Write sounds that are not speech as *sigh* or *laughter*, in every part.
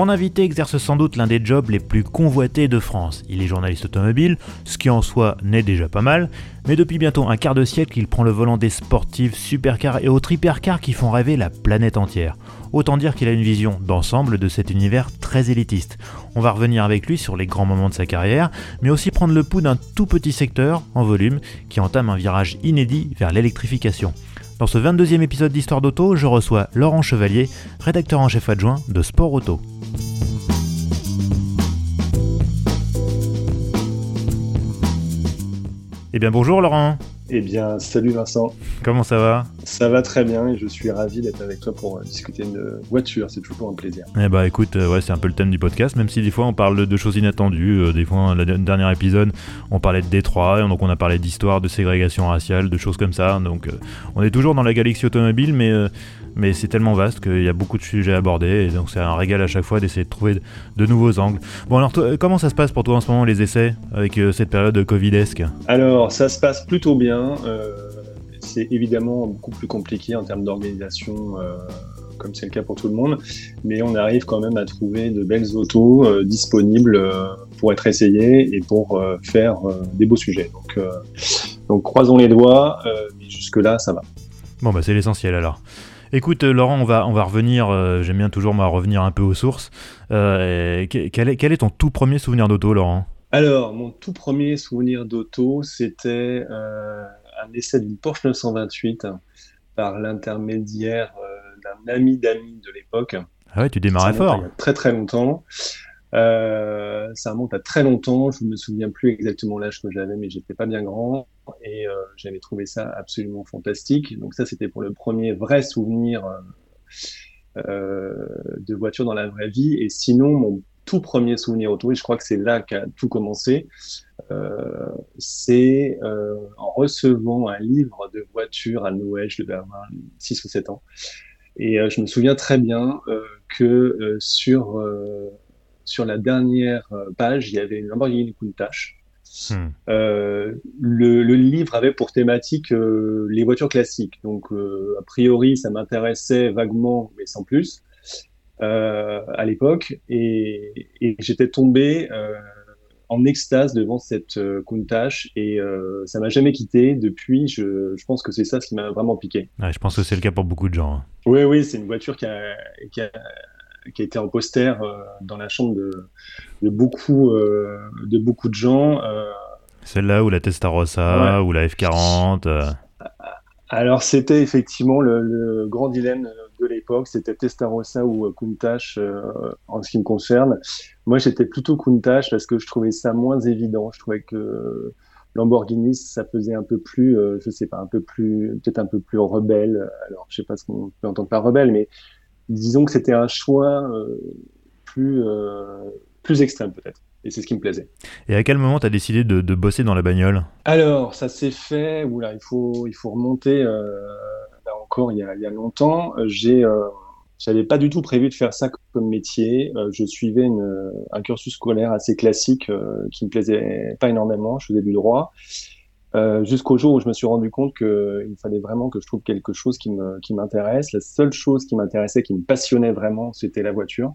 Mon invité exerce sans doute l'un des jobs les plus convoités de France. Il est journaliste automobile, ce qui en soi n'est déjà pas mal, mais depuis bientôt un quart de siècle, il prend le volant des sportives, supercars et autres hypercars qui font rêver la planète entière. Autant dire qu'il a une vision d'ensemble de cet univers très élitiste. On va revenir avec lui sur les grands moments de sa carrière, mais aussi prendre le pouls d'un tout petit secteur, en volume, qui entame un virage inédit vers l'électrification. Dans ce 22e épisode d'Histoire d'Auto, je reçois Laurent Chevalier, rédacteur en chef adjoint de Sport Auto. Eh bien bonjour Laurent eh bien, salut Vincent. Comment ça va? Ça va très bien et je suis ravi d'être avec toi pour euh, discuter une voiture. C'est toujours un plaisir. Eh bah écoute, euh, ouais, c'est un peu le thème du podcast, même si des fois on parle de choses inattendues. Euh, des fois, le dernier épisode, on parlait de Détroit, donc on a parlé d'histoire, de ségrégation raciale, de choses comme ça. Donc on est toujours dans la galaxie automobile, mais mais c'est tellement vaste qu'il y a beaucoup de sujets à aborder, et donc c'est un régal à chaque fois d'essayer de trouver de nouveaux angles. Bon alors comment ça se passe pour toi en ce moment les essais avec euh, cette période covidesque? Alors ça se passe plutôt bien. Euh, c'est évidemment beaucoup plus compliqué en termes d'organisation. Euh, comme c'est le cas pour tout le monde, mais on arrive quand même à trouver de belles autos disponibles pour être essayées et pour faire des beaux sujets. Donc, donc croisons les doigts, mais jusque-là, ça va. Bon, bah c'est l'essentiel alors. Écoute, euh, Laurent, on va, on va revenir, euh, j'aime bien toujours revenir un peu aux sources. Euh, quel, est, quel, est, ton tout premier souvenir d'auto, Laurent? Alors, mon tout premier souvenir d'auto, c'était un essai d'une Porsche 928 par l'intermédiaire d'un ami d'amis de l'époque. Ah ouais, tu démarrais fort. Il y a très très longtemps. Ça remonte à très longtemps. Je ne me souviens plus exactement l'âge que j'avais, mais j'étais pas bien grand et euh, j'avais trouvé ça absolument fantastique. Donc ça, c'était pour le premier vrai souvenir euh, de voiture dans la vraie vie. Et sinon, mon tout premier souvenir auto, et je crois que c'est là qu'a tout commencé, euh, c'est euh, en recevant un livre de voiture à Noël, je devais avoir 6 ou 7 ans. Et euh, je me souviens très bien que sur sur la dernière euh, page, il y avait une Lamborghini Countach. Hmm. Euh, le, livre avait pour thématique euh, les voitures classiques. Donc, a priori, ça m'intéressait vaguement, mais sans plus, à l'époque. Et, j'étais tombé en extase devant cette Countach et ça m'a jamais quitté. Depuis, je, pense que c'est ça ce qui m'a vraiment piqué. je pense que c'est le cas pour beaucoup de gens. Hein. Oui, oui, c'est une voiture qui a, qui a qui a été en poster euh, dans la chambre de, de beaucoup, euh, de beaucoup de gens. Euh. Celle-là ou la Testarossa ou la F40 Alors c'était effectivement le, grand dilemme de l'époque, c'était Testarossa ou Countach en ce qui me concerne. Moi j'étais plutôt Countach parce que je trouvais ça moins évident. Je trouvais que Lamborghini ça faisait un peu plus, je sais pas, un peu plus, peut-être un peu plus rebelle. Alors je sais pas ce qu'on peut entendre par rebelle, mais disons que c'était un choix euh, plus, euh, plus extrême peut-être. Et c'est ce qui me plaisait. Et à quel moment tu as décidé de, de, bosser dans la bagnole? Alors, ça s'est fait, oula, il faut, il faut remonter euh, là encore il y a, il y a longtemps. J'ai, euh, j'avais pas du tout prévu de faire ça comme métier. je suivais une, un cursus scolaire assez classique qui me plaisait pas énormément. Je faisais du droit. Euh, jusqu'au jour où je me suis rendu compte qu'il fallait vraiment que je trouve quelque chose qui me qui m'intéresse. La seule chose qui m'intéressait, qui me passionnait vraiment, c'était la voiture.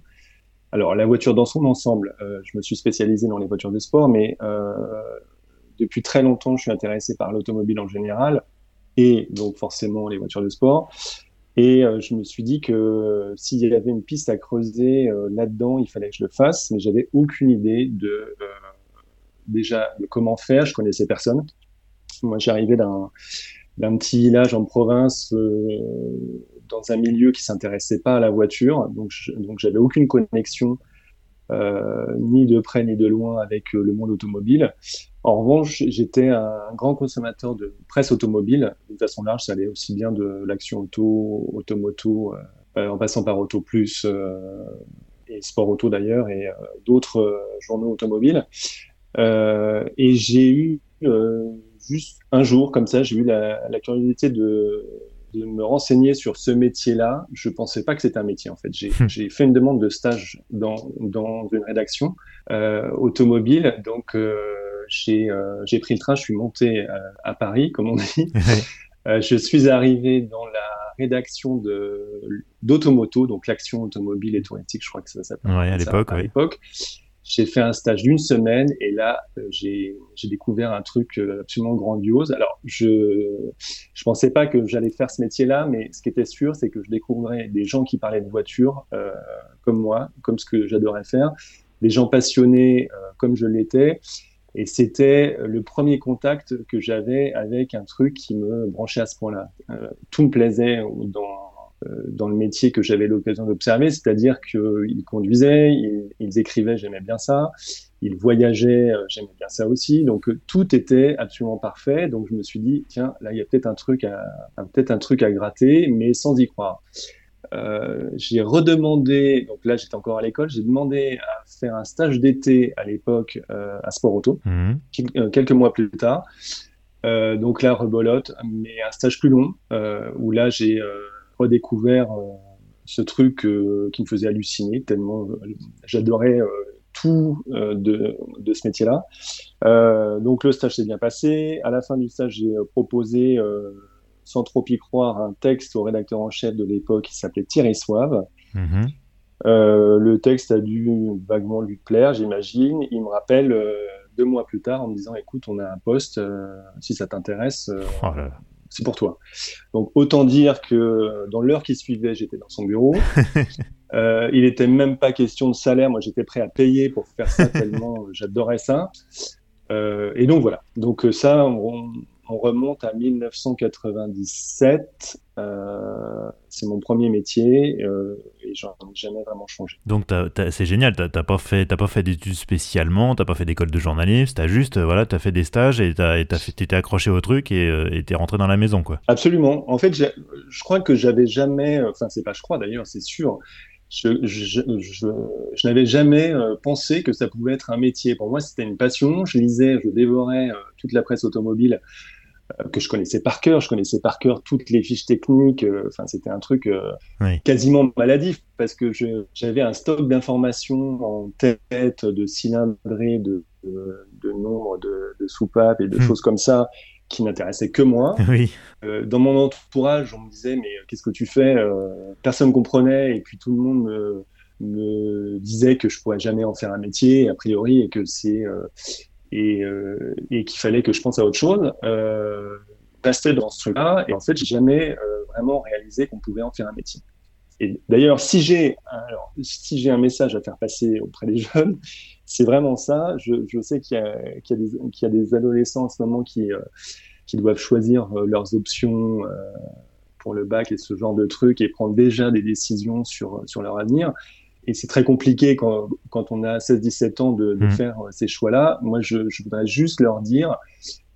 Alors la voiture dans son ensemble, euh, je me suis spécialisé dans les voitures de sport, mais euh, depuis très longtemps, je suis intéressé par l'automobile en général et donc forcément les voitures de sport. Et euh, je me suis dit que s'il y avait une piste à creuser euh, là-dedans, il fallait que je le fasse, mais j'avais aucune idée de déjà de comment faire. Je connaissais personne. Moi, j'arrivais d'un d'un petit village en province euh, dans un milieu qui s'intéressait pas à la voiture, donc donc j'avais aucune connexion euh, ni de près ni de loin avec euh, le monde automobile. En revanche, j'étais un grand consommateur de presse automobile. De façon large, ça allait aussi bien de l'action auto, automoto, en passant par Auto Plus, et Sport Auto d'ailleurs, et d'autres journaux automobiles. et j'ai eu juste un jour, comme ça, j'ai eu la, la curiosité de, de, me renseigner sur ce métier-là. Je pensais pas que c'était un métier, en fait. J'ai hmm. fait une demande de stage dans, dans une rédaction euh, automobile. Donc, euh, j'ai euh, pris le train, je suis monté à Paris, comme on dit. *laughs* Je suis arrivé dans la rédaction d'Automoto, donc l'action automobile et touristique, je crois que ça s'appelle. Ouais, à l'époque. À l'époque. J'ai fait un stage d'une semaine et là, euh, j'ai découvert un truc euh, absolument grandiose. Alors, je je pensais pas que j'allais faire ce métier-là, mais ce qui était sûr, c'est que je découvrais des gens qui parlaient de voiture euh, comme moi, comme ce que j'adorais faire, des gens passionnés comme je l'étais. Et c'était le premier contact que j'avais avec un truc qui me branchait à ce point-là. Tout me plaisait dans dans le métier que j'avais l'occasion d'observer, c'est-à-dire qu'ils conduisaient, ils, écrivaient, j'aimais bien ça, ils voyageaient, euh, j'aimais bien ça aussi, donc euh, tout était absolument parfait. Donc je me suis dit tiens là il y a peut-être un truc à peut-être un truc à gratter, mais sans y croire. Euh, j'ai redemandé, donc là j'étais encore à l'école, j'ai demandé à faire un stage d'été à l'époque euh, à Sport Auto, mmh. quelques mois plus tard. Euh, donc là rebolote, mais un stage plus long où là j'ai redécouvert euh, ce truc euh, qui me faisait halluciner tellement euh, j'adorais tout de, de, ce métier-là. donc le stage s'est bien passé. À la fin du stage, j'ai proposé, sans trop y croire, un texte au rédacteur en chef de l'époque qui s'appelait Thierry Soave. Mm-hmm. le texte a dû vaguement lui plaire, j'imagine. Il me rappelle deux mois plus tard en me disant écoute, on a un poste, si ça t'intéresse, oh c'est pour toi. Donc autant dire que dans l'heure qui suivait, j'étais dans son bureau. *laughs* euh, il était même pas question de salaire. Moi, j'étais prêt à payer pour faire ça tellement *laughs* j'adorais ça. Euh, et donc voilà. Donc ça, on, on remonte à 1997. Euh, c'est mon premier métier euh, et j'en ai jamais vraiment changé. Donc c'est génial, t'as pas fait, pas fait d'études spécialement, t'as pas fait d'école de journalisme, t'as juste, voilà, t'as fait des stages et t'étais accroché au truc et tu t'es rentré dans la maison, quoi. Absolument. En fait, je crois que j'avais jamais, enfin c'est pas je crois d'ailleurs, c'est sûr. Je, je, je, je n'avais jamais pensé que ça pouvait être un métier. Pour moi, c'était une passion. Je lisais, je dévorais toute la presse automobile euh, que je connaissais par cœur. Je connaissais par cœur toutes les fiches techniques. Euh, enfin, c'était un truc euh, quasiment maladif parce que j'avais un stock d'informations en tête, de cylindrées, de, de, de nombre de, de, soupapes et de hmm. choses comme ça qui n'intéressaient que moi. *laughs* Oui. dans mon entourage, on me disait mais qu'est-ce que tu fais Personne comprenait et puis tout le monde me, me disait que je pourrais jamais en faire un métier a priori et que c'est et, euh, et qu'il fallait que je pense à autre chose. Euh, restais dans ce truc-là et en fait, j'ai jamais euh, vraiment réalisé qu'on pouvait en faire un métier. Et d'ailleurs, si j'ai alors si j'ai un message à faire passer auprès des *laughs* jeunes, c'est vraiment ça. Je, sais qu'il y, y, y, a des adolescents en ce moment qui euh, qui doivent choisir leurs options pour le bac et ce genre de trucs et prendre déjà des décisions sur sur leur avenir et c'est très compliqué quand, quand on a 16-17 ans de, de mmh. faire euh, ces choix-là. Moi, je, je, voudrais juste leur dire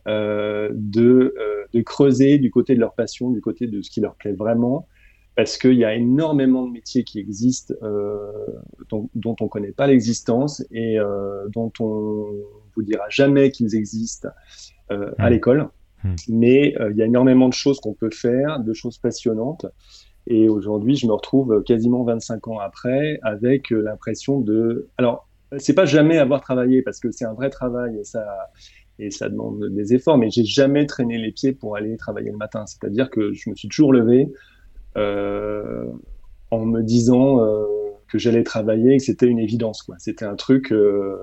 euh, de, euh, de creuser du côté de leur passion, du côté de ce qui leur plaît vraiment, parce qu'il y a énormément de métiers qui existent euh, dont, dont on connaît pas l'existence et dont on vous dira jamais qu'ils existent à mmh. l'école. Mmh. Mais il y a énormément de choses qu'on peut faire, de choses passionnantes. Et aujourd'hui, je me retrouve quasiment 25 ans après avec euh, l'impression de. Alors, c'est pas jamais avoir travaillé parce que c'est un vrai travail et ça et ça demande des efforts, mais j'ai jamais traîné les pieds pour aller travailler le matin. C'est-à-dire que je me suis toujours levé euh, en me disant euh, que j'allais travailler et que c'était une évidence. C'était un truc. Euh,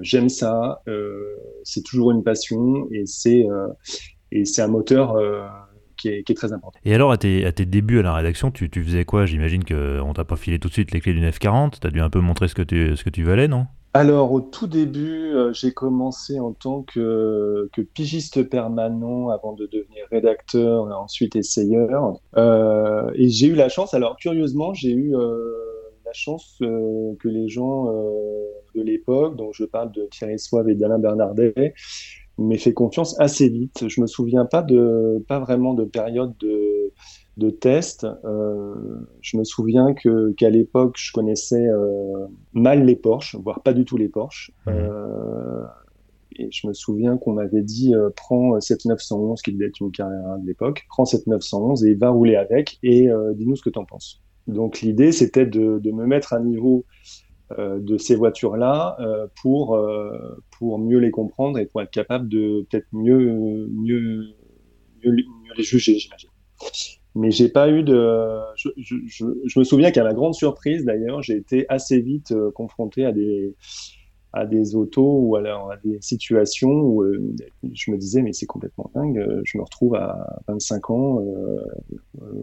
J'aime ça. Euh, c'est toujours une passion et c'est et c'est un moteur qui est, très important. Et alors, à tes, à tes, débuts à la rédaction, tu, tu faisais quoi? J'imagine qu'on t'a pas filé tout de suite les clés d'une F40. Tu as dû un peu montrer ce que tu, ce que tu valais, non? Alors, au tout début, euh, j'ai commencé en tant que, que, pigiste permanent avant de devenir rédacteur et ensuite essayeur. Euh, et j'ai eu la chance, alors curieusement, j'ai eu euh, la chance que les gens de l'époque, dont je parle de Thierry Soave et d'Alain Bernardet, mais fait confiance assez vite. Je me souviens pas de, pas vraiment de période de, de test. Euh, je me souviens que qu'à l'époque, je connaissais euh, mal les Porsche, voire pas du tout les Porsche. Mmh. Euh, et je me souviens qu'on m'avait dit prends 7911, qui devait être une carrière de l'époque, prends 7911 et va rouler avec et dis-nous ce que tu en penses. Donc l'idée, c'était de, de, me mettre à niveau de ces voitures-là euh, pour, euh, pour mieux les comprendre et pour être capable de peut-être mieux, mieux, mieux, les juger, j'imagine. Mais j'ai pas eu de. Je, je me souviens qu'à ma grande surprise, d'ailleurs, j'ai été assez vite confronté à des, à des autos ou alors à des situations où euh, je me disais mais c'est complètement dingue, euh, je me retrouve à 25 ans euh,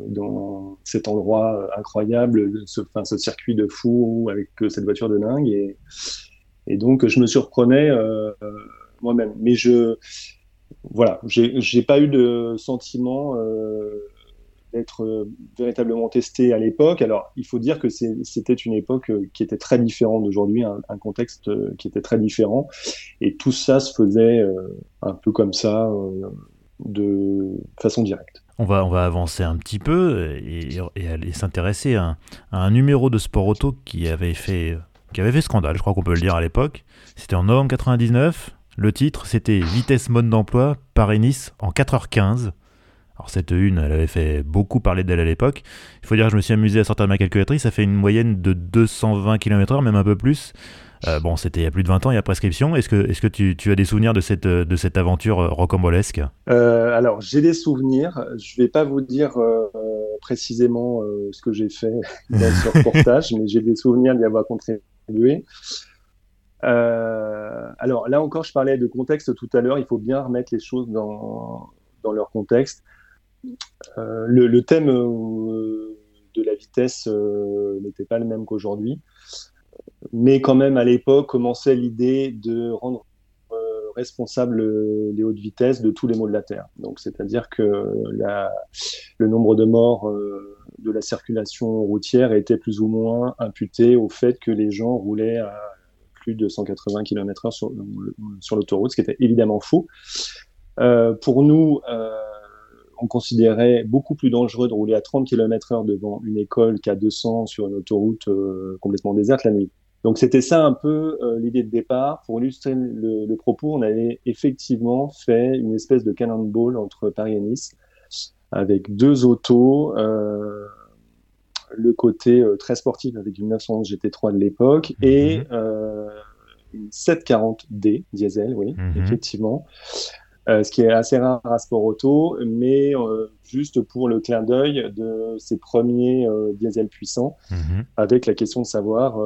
dans cet endroit incroyable, ce, enfin, ce circuit de fou avec cette voiture de dingue et, et donc je me surprenais moi-même. Mais je voilà, j'ai pas eu de sentiment être euh, véritablement testé à l'époque. Alors, il faut dire que c'était une époque euh, qui était très différente d'aujourd'hui, un, contexte euh, qui était très différent, et tout ça se faisait un peu comme ça, de façon directe. On va, on va avancer un petit peu et, aller s'intéresser à, un numéro de sport auto qui avait fait, qui avait fait scandale, je crois qu'on peut le dire à l'époque. C'était en novembre 99. Le titre, c'était Vitesse mode d'emploi Paris-Nice en 4h15. Alors cette une, elle avait fait beaucoup parler d'elle à l'époque. Il faut dire que je me suis amusé à sortir de ma calculatrice, ça fait une moyenne de 220 km/h, même un peu plus. Euh, bon, c'était il y a plus de 20 ans, il y a prescription. Est-ce que, est que tu, tu, as des souvenirs de cette, de cette aventure euh, rocambolesque? Euh, Alors, j'ai des souvenirs. Je ne vais pas vous dire précisément ce que j'ai fait *laughs* dans ce reportage, mais j'ai des souvenirs d'y avoir contribué. alors là encore, je parlais de contexte tout à l'heure. Il faut bien remettre les choses dans, dans leur contexte. Euh, le, thème euh, de la vitesse euh, n'était pas le même qu'aujourd'hui, mais quand même à l'époque commençait l'idée de rendre responsable les hautes vitesses de tous les maux de la Terre. Donc, c'est-à-dire que le nombre de morts de la circulation routière était plus ou moins imputé au fait que les gens roulaient à plus de 180 km/h sur, sur l'autoroute, ce qui était évidemment faux. pour nous, on considérait beaucoup plus dangereux de rouler à 30 km heure devant une école qu'à 200 sur une autoroute euh, complètement déserte la nuit. Donc c'était ça un peu euh, l'idée de départ. Pour illustrer le, propos, on avait effectivement fait une espèce de cannonball entre Paris et Nice avec deux autos, euh, le côté très sportif avec une 911 GT3 de l'époque et mhm. une 740D diesel, oui, mhm. effectivement. Euh, ce qui est assez rare à Sport Auto, mais euh, juste pour le clin d'œil de ces premiers euh, diesels puissants, mhm. avec la question de savoir,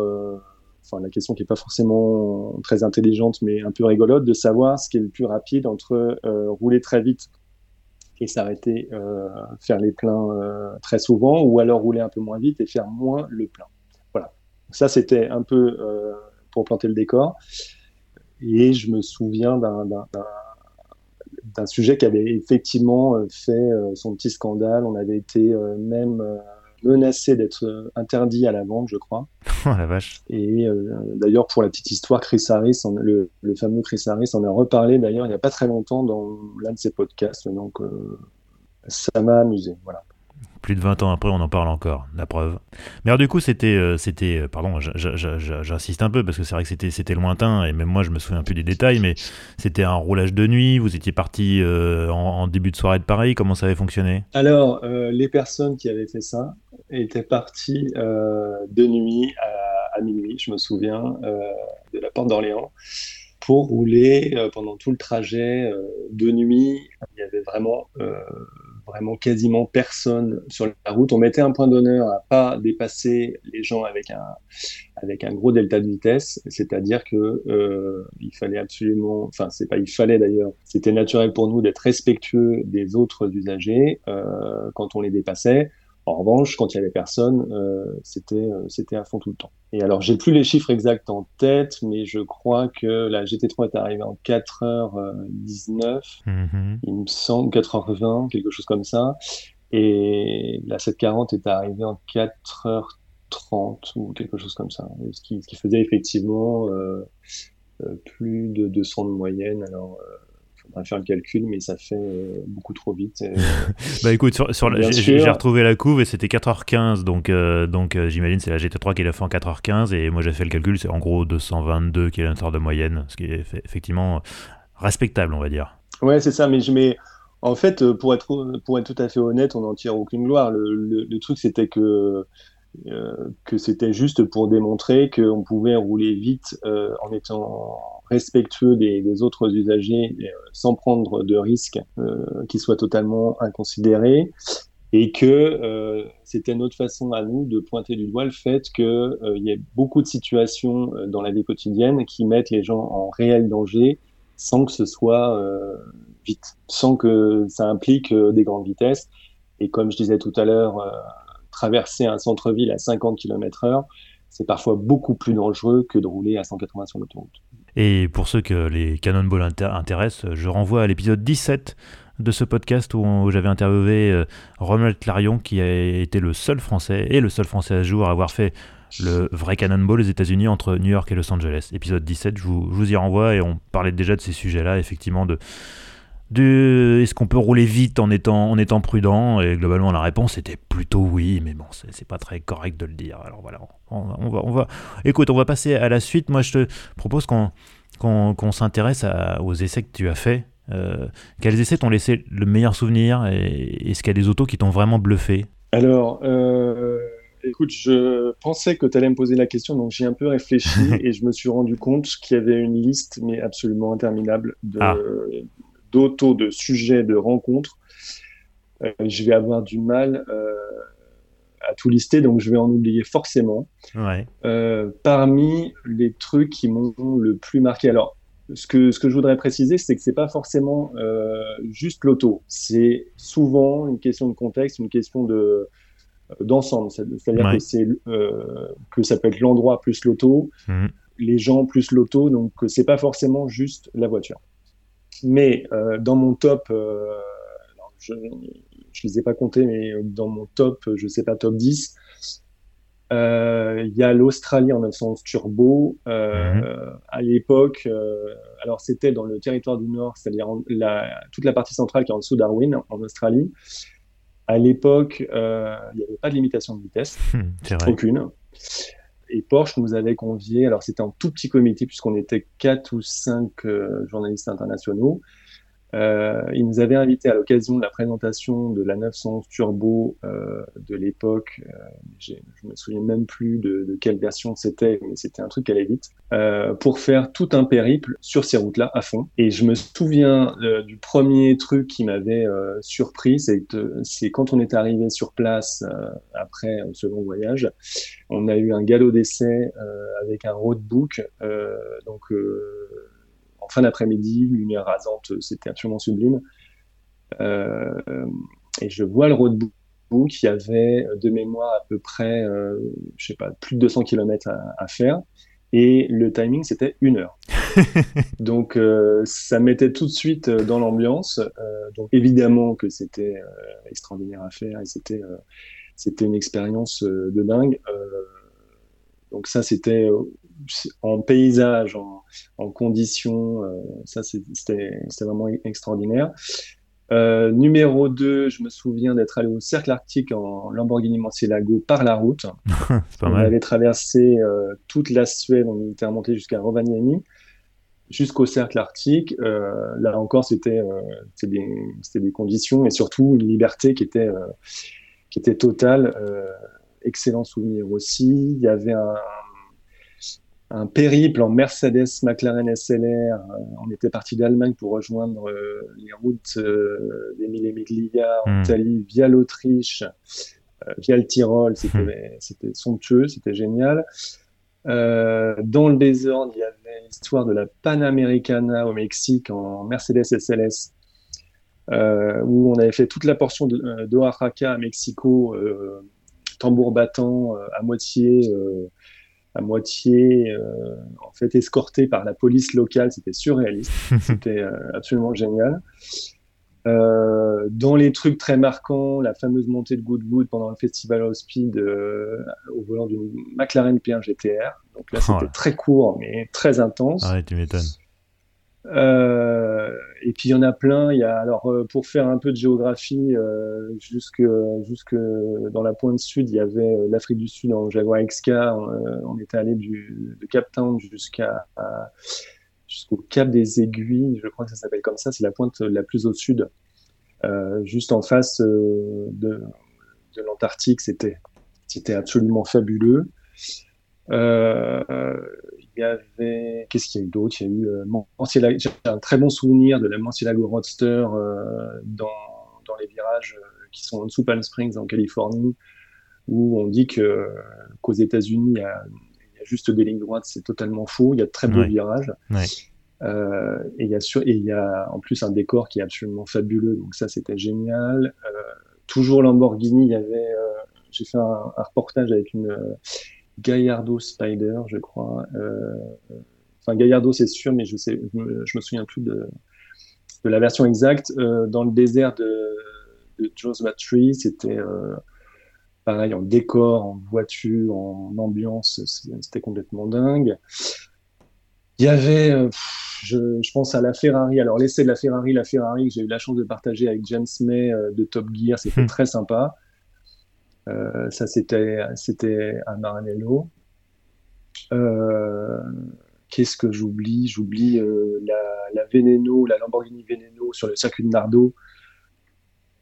enfin la question qui n'est pas forcément très intelligente, mais un peu rigolote, de savoir ce qui est le plus rapide entre rouler très vite et s'arrêter, faire les pleins très souvent, ou alors rouler un peu moins vite et faire moins le plein. Voilà. Ça, c'était un peu pour planter le décor. Et je me souviens d'un d'un sujet qui avait effectivement euh, fait euh, son petit scandale. On avait été euh, même menacé d'être interdit à la vente, je crois. *laughs* Oh la vache. Et d'ailleurs, pour la petite histoire, Chris Harris, le, le, fameux Chris Harris, en a reparlé d'ailleurs il n'y a pas très longtemps dans l'un de ses podcasts. Donc, ça m'a amusé. Voilà plus de 20 ans après, on en parle encore, la preuve. Mais alors du coup, c'était, euh, c'était, euh, pardon, j'insiste un peu parce que c'est vrai que c'était, lointain et même moi, je me souviens plus des détails, mais c'était un roulage de nuit. Vous étiez parti euh, en, début de soirée de Paris. Comment ça avait fonctionné? Alors, les personnes qui avaient fait ça étaient parties de nuit à, à, minuit, je me souviens, de la porte d'Orléans pour rouler pendant tout le trajet de nuit. Il y avait vraiment vraiment quasiment personne sur la route. On mettait un point d'honneur à pas dépasser les gens avec un avec un gros delta de vitesse, c'est-à-dire que euh, il fallait absolument, enfin c'est pas il fallait d'ailleurs, c'était naturel pour nous d'être respectueux des autres usagers euh, quand on les dépassait. En revanche, quand il y avait personne, euh, c'était euh, c'était à fond tout le temps. Et alors, j'ai plus les chiffres exacts en tête, mais je crois que la GT3 est arrivée en 4h19, mm-hmm. il me semble 4h20, quelque chose comme ça. Et la 740 est arrivée en 4h30 ou quelque chose comme ça. Ce qui, ce qui faisait effectivement euh, euh plus de 200 de moyenne. Alors, euh, faudra faire le calcul, mais ça fait euh, beaucoup trop vite. *laughs* bah écoute, sur, j'ai retrouvé la couve et c'était 4h15, donc, euh, donc euh, j'imagine c'est la GT3 qui l'a fait en 4h15 et moi j'ai fait le calcul, c'est en gros 222 km de moyenne, ce qui est effectivement respectable, on va dire. Ouais, c'est ça, mais je mets. En fait, pour être, pour être tout à fait honnête, on n'en tire aucune gloire. Le, le, truc, c'était que, que c'était juste pour démontrer qu'on pouvait rouler vite en étant respectueux des, autres usagers euh, sans prendre de risques euh, qui soient totalement inconsidérés et que euh, c'était notre façon à nous de pointer du doigt le fait qu'il y a beaucoup de situations dans la vie quotidienne qui mettent les gens en réel danger sans que ce soit vite, sans que ça implique des grandes vitesses. Et comme je disais tout à l'heure, traverser un centre-ville à 50 km/h, c'est parfois beaucoup plus dangereux que de rouler à 180 sur l'autoroute. Et pour ceux que les Cannonball intéressent, je renvoie à l'épisode 17 de ce podcast où, j'avais interviewé euh, Ronald Clarion, qui a été le seul Français, et le seul Français à jour à avoir fait le vrai Cannonball aux États-Unis entre New York et Los Angeles. Épisode 17, je vous, je vous y renvoie, et on parlait déjà de ces sujets-là, effectivement, de est-ce qu'on peut rouler vite en étant, en étant prudent? Et globalement, la réponse était plutôt oui, mais bon, c'est pas très correct de le dire. Alors voilà, on, va, on va, écoute, on va passer à la suite. Moi, je te propose qu'on s'intéresse aux essais que tu as faits. Euh, quels essais t'ont laissé le meilleur souvenir? Et est-ce qu'il y a des autos qui t'ont vraiment bluffé? Alors, euh, écoute, je pensais que tu allais me poser la question, donc j'ai un peu réfléchi *laughs* et je me suis rendu compte qu'il y avait une liste, mais absolument interminable, de, ah d'auto, de sujets, de rencontres, euh, je vais avoir du mal euh, à tout lister, donc je vais en oublier forcément. Euh, parmi les trucs qui m'ont le plus marqué, alors ce que, ce que je voudrais préciser, c'est que c'est pas forcément juste l'auto. C'est souvent une question de contexte, une question de d'ensemble. C'est-à-dire que c'est que ça peut être l'endroit plus l'auto, mmh. les gens plus l'auto, donc c'est pas forcément juste la voiture. Mais euh, dans mon top, euh, je ne les ai pas comptés, mais dans mon top, je sais pas, top 10, euh, il y a l'Australie en 911 turbo. Mhm. À l'époque, alors c'était dans le territoire du Nord, c'est-à-dire toute la partie centrale qui est en dessous d'Arwin, en Australie. À l'époque, il n'y avait pas de limitation de vitesse, aucune et Porsche nous avait conviés, alors c'était un tout petit comité puisqu'on était quatre ou cinq euh, journalistes internationaux, euh, il nous avait invités à l'occasion de la présentation de la 911 Turbo euh, de l'époque. Euh, je me souviens même plus de, de quelle version c'était, mais c'était un truc qui allait vite. Euh, pour faire tout un périple sur ces routes-là à fond. Et je me souviens euh, du premier truc qui m'avait euh, surpris, c'est quand on est arrivé sur place après ce long voyage, on a eu un galop d'essai avec un roadbook. donc fin d'après-midi, lumière rasante, c'était absolument sublime. Euh, et je vois le roadbook, y avait de mémoire à peu près, euh, je sais pas, plus de 200 km à, faire. Et le timing, c'était une heure. *laughs* donc, euh, ça mettait tout de suite dans l'ambiance. donc, évidemment que c'était extraordinaire à faire et c'était c'était une expérience de dingue. donc, ça, c'était en paysage, en, conditions, euh, ça c'était vraiment extraordinaire. Euh, numéro 2, je me souviens d'être allé au Cercle Arctique en Lamborghini Murcielago par la route. *laughs* on avait traversé euh, toute la Suède, on était remonté jusqu'à Rovaniemi, jusqu'au Cercle Arctique. là encore, c'était des, des, conditions et surtout une liberté qui était, qui était totale. excellent souvenir aussi. Il y avait un, un périple en Mercedes McLaren SLR. Euh, on était parti d'Allemagne pour rejoindre euh, les routes euh, d'Emilie Miglia en hmm. Italie via l'Autriche, via le Tyrol. Hmm. C'était somptueux, c'était génial. dans le désordre, il y avait l'histoire de la Panamericana au Mexique en Mercedes SLS, où on avait fait toute la portion de, d'Oaxaca à Mexico, tambour battant, à moitié à moitié euh, en fait escorté par la police locale. C'était surréaliste, *laughs* c'était euh, absolument génial. Euh, dans les trucs très marquants, la fameuse montée de Goodwood pendant le festival of Speed au volant d'une McLaren P1 GTR. Donc là, c'était très court mais très intense. Ah tu m'étonnes. Euh, et puis il y en a plein. Alors pour faire un peu de géographie, jusque jusque dans la pointe sud, il y avait l'Afrique du Sud en Jaguar XK. On, était allé de Cap Town jusqu'au Cap des Aiguilles. Je crois que ça s'appelle comme ça. C'est la pointe la plus au sud, juste en face de l'Antarctique. C'était absolument fabuleux. Euh, il y avait, qu'est-ce qu'il y a eu d'autre? Il y a eu euh, j'ai un très bon souvenir de la Mancielago Roadster euh, dans, dans les virages euh, qui sont en dessous Palm Springs en Californie, où on dit que qu'aux États-Unis il y, a, juste des lignes droites, c'est totalement faux. Il y a de très beaux virages. Euh, et il y a sur, et il y a en plus un décor qui est absolument fabuleux. Donc ça, c'était génial. Euh, toujours Lamborghini, il y avait, j'ai fait un, un, reportage avec une Gallardo Spider, je crois. Euh, enfin, Gallardo, c'est sûr, mais je sais, je me, souviens plus de, de la version exacte. Euh, dans le désert de, de Joshua Tree, c'était euh, pareil en décor, en voiture, en ambiance, c'était complètement dingue. Il y avait, je, je, pense à la Ferrari. Alors l'essai de la Ferrari, la Ferrari que j'ai eu la chance de partager avec James May de Top Gear, c'était hmm. très sympa. Euh, ça, c'était, c'était à Maranello. Euh, qu'est-ce que j'oublie? J'oublie euh, la, la, la Lamborghini Veneno sur le circuit de Nardo.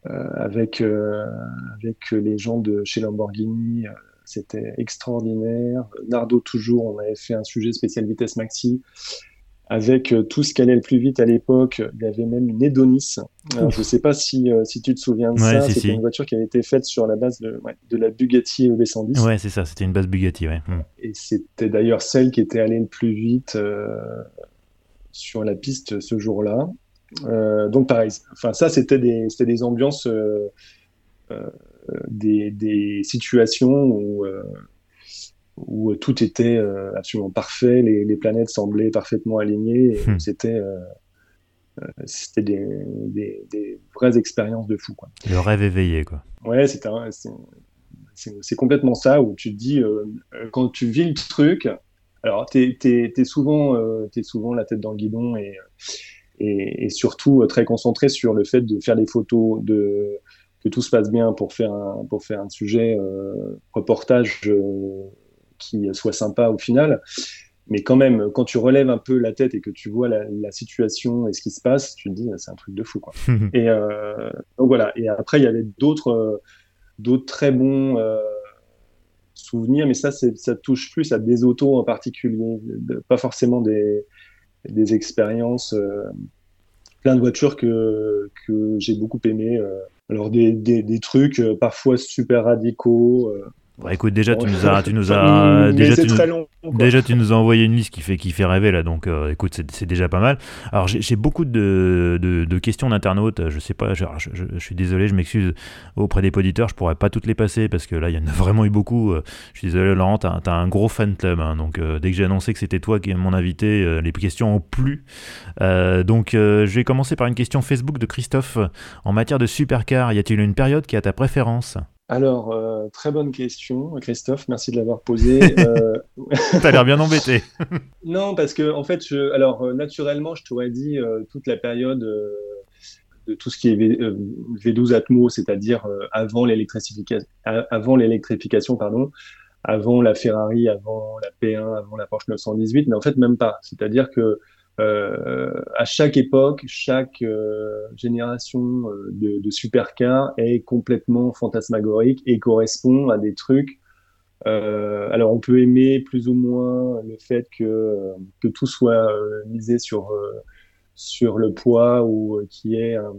avec, avec les gens de chez Lamborghini, c'était extraordinaire. Nardo toujours, on avait fait un sujet spécial vitesse maxi avec euh, tout ce qui allait le plus vite à l'époque. Il y avait même une Edonis. je ne sais pas si, euh, si tu te souviens de ça. c'était une voiture qui avait été faite sur la base de, de la Bugatti EV110. Ouais, c'est ça. C'était une base Bugatti. Ouais. Hmm. Et c'était d'ailleurs celle qui était allée le plus vite euh, sur la piste ce jour-là. donc pareil. Enfin ça, c'était des, des ambiances, des, des, situations où où euh, tout était euh, absolument parfait, les, les, planètes semblaient parfaitement alignées, et hmm. c'était euh, c'était des, des, des, vraies expériences de fou. Quoi. Le rêve éveillé, quoi. Ouais, c'est complètement ça, où tu te dis, quand tu vis le truc, alors tu es, es, souvent, es souvent la tête dans le guidon et, et, et, surtout très concentré sur le fait de faire des photos, de, que tout se passe bien pour faire un, pour faire un sujet reportage qui soit sympa au final. Mais quand même, quand tu relèves un peu la tête et que tu vois la, situation et ce qui se passe, tu te dis, c'est un truc de fou. Quoi. *laughs* et euh, donc voilà. Et après, il y avait d'autres, euh, d'autres très bons euh, souvenirs, mais ça, ça touche plus à des autos en particulier, pas forcément des, des expériences. plein de voitures que, que j'ai beaucoup aimé. alors des, des, des, trucs parfois super radicaux. Bah, écoute, déjà tu nous as, *laughs* tu nous as, déjà, tu nous, déjà tu nous as envoyé une liste qui fait, qui fait rêver là, donc euh, écoute, c'est déjà pas mal. Alors j'ai beaucoup de, de, de questions d'internautes, je sais pas, je, je, suis désolé, je m'excuse auprès des auditeurs, je pourrais pas toutes les passer parce que là il y en a *laughs* vraiment eu beaucoup. Euh, je suis désolé Laurent, t'as as un gros fan club, hein, donc euh, dès que j'ai annoncé que c'était toi qui est mon invité, les questions ont plu. donc je vais commencer par une question Facebook de Christophe. En matière de supercar, y a-t-il une période qui a ta préférence? Alors, euh, très bonne question, Christophe. Merci de l'avoir posée. *laughs* Euh... T'as l'air bien embêté. *laughs* non, parce que en fait, je... alors euh, naturellement, je t'aurais dit toute la période de tout ce qui est v... 12 Atmo, c'est-à-dire avant l'électrification, avant l'électrification, pardon, avant la Ferrari, avant la P1, avant la Porsche 918, mais en fait même pas. C'est-à-dire que euh, à chaque époque, chaque euh, génération euh, de, de supercars est complètement fantasmagorique et correspond à des trucs. alors on peut aimer plus ou moins le fait que, que tout soit misé sur, sur le poids ou qui est un,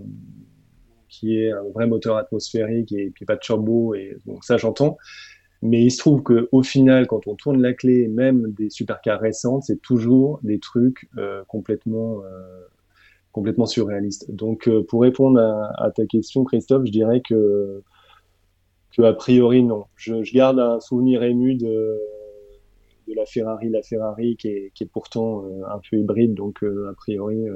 qui est un vrai moteur atmosphérique et puis pas de turbo et donc ça j'entends mais il se trouve que au final, quand on tourne la clé, même des supercars récentes, c'est toujours des trucs euh, complètement euh, complètement surréalistes. Donc, euh, pour répondre à, ta question, Christophe, je dirais que que a priori non. Je, garde un souvenir ému de de la Ferrari, la Ferrari qui est, qui est pourtant euh, un peu hybride, donc a priori